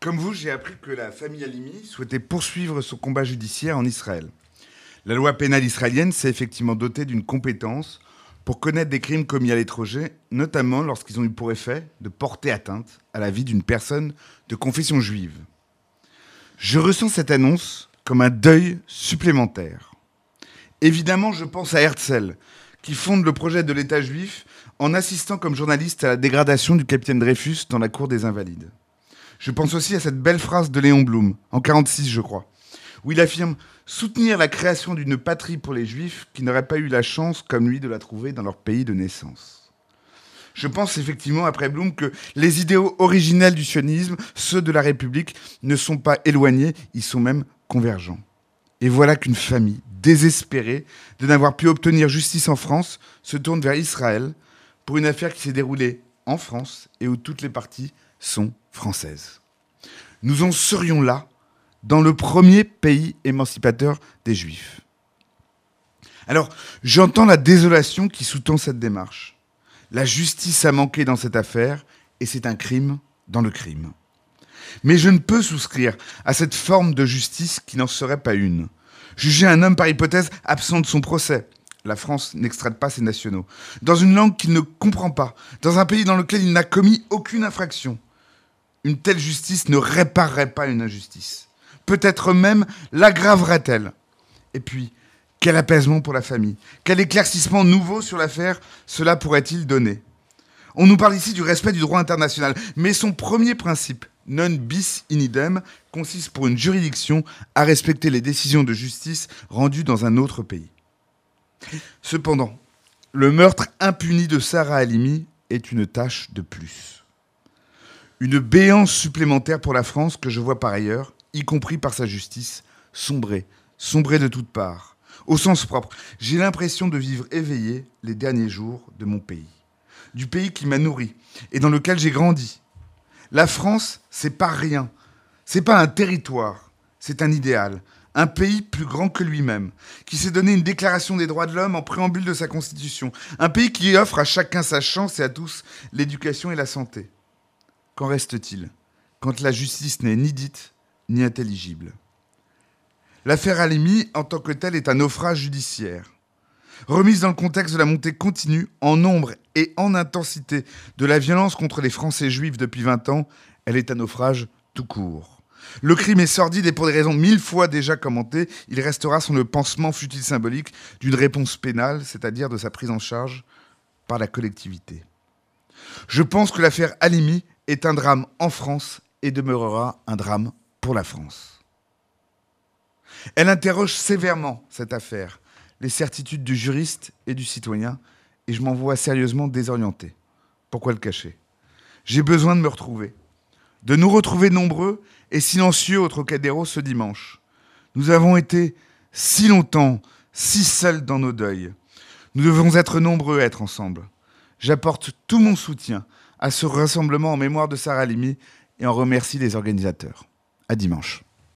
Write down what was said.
Comme vous, j'ai appris que la famille Halimi souhaitait poursuivre son combat judiciaire en Israël. La loi pénale israélienne s'est effectivement dotée d'une compétence pour connaître des crimes commis à l'étranger, notamment lorsqu'ils ont eu pour effet de porter atteinte à la vie d'une personne de confession juive. Je ressens cette annonce comme un deuil supplémentaire. Évidemment, je pense à Herzl, qui fonde le projet de l'État juif en assistant comme journaliste à la dégradation du capitaine Dreyfus dans la cour des Invalides. Je pense aussi à cette belle phrase de Léon Blum, en 46 je crois, où il affirme soutenir la création d'une patrie pour les juifs qui n'auraient pas eu la chance, comme lui, de la trouver dans leur pays de naissance. Je pense effectivement, après Blum, que les idéaux originels du sionisme, ceux de la République, ne sont pas éloignés, ils sont même convergents. Et voilà qu'une famille, désespérée de n'avoir pu obtenir justice en France, se tourne vers Israël pour une affaire qui s'est déroulée en France et où toutes les parties sont françaises. Nous en serions là dans le premier pays émancipateur des Juifs. Alors, j'entends la désolation qui sous-tend cette démarche. La justice a manqué dans cette affaire et c'est un crime dans le crime. Mais je ne peux souscrire à cette forme de justice qui n'en serait pas une. Juger un homme par hypothèse absent de son procès. La France n'extrade pas ses nationaux. Dans une langue qu'il ne comprend pas. Dans un pays dans lequel il n'a commis aucune infraction. Une telle justice ne réparerait pas une injustice. Peut-être même l'aggraverait-elle. Et puis, quel apaisement pour la famille. Quel éclaircissement nouveau sur l'affaire cela pourrait-il donner On nous parle ici du respect du droit international. Mais son premier principe, non bis in idem consiste pour une juridiction à respecter les décisions de justice rendues dans un autre pays. Cependant, le meurtre impuni de Sarah Halimi est une tâche de plus. Une béance supplémentaire pour la France que je vois par ailleurs, y compris par sa justice, sombrer, sombrer de toutes parts. Au sens propre, j'ai l'impression de vivre éveillé les derniers jours de mon pays. Du pays qui m'a nourri et dans lequel j'ai grandi, la France, c'est pas rien. C'est pas un territoire, c'est un idéal. Un pays plus grand que lui-même, qui s'est donné une déclaration des droits de l'homme en préambule de sa constitution. Un pays qui offre à chacun sa chance et à tous l'éducation et la santé. Qu'en reste-t-il quand la justice n'est ni dite ni intelligible? L'affaire Alimi, en tant que telle, est un naufrage judiciaire. Remise dans le contexte de la montée continue, en nombre et en intensité, de la violence contre les Français juifs depuis 20 ans, elle est un naufrage tout court. Le crime est sordide et pour des raisons mille fois déjà commentées, il restera sans le pansement futile symbolique d'une réponse pénale, c'est-à-dire de sa prise en charge par la collectivité. Je pense que l'affaire Alimi est un drame en France et demeurera un drame pour la France. Elle interroge sévèrement cette affaire, les certitudes du juriste et du citoyen, et je m'en vois sérieusement désorienté. Pourquoi le cacher? J'ai besoin de me retrouver, de nous retrouver nombreux et silencieux au Trocadéro ce dimanche. Nous avons été si longtemps, si seuls dans nos deuils. Nous devons être nombreux à être ensemble. J'apporte tout mon soutien à ce rassemblement en mémoire de Sarah Limi et en remercie les organisateurs. À dimanche.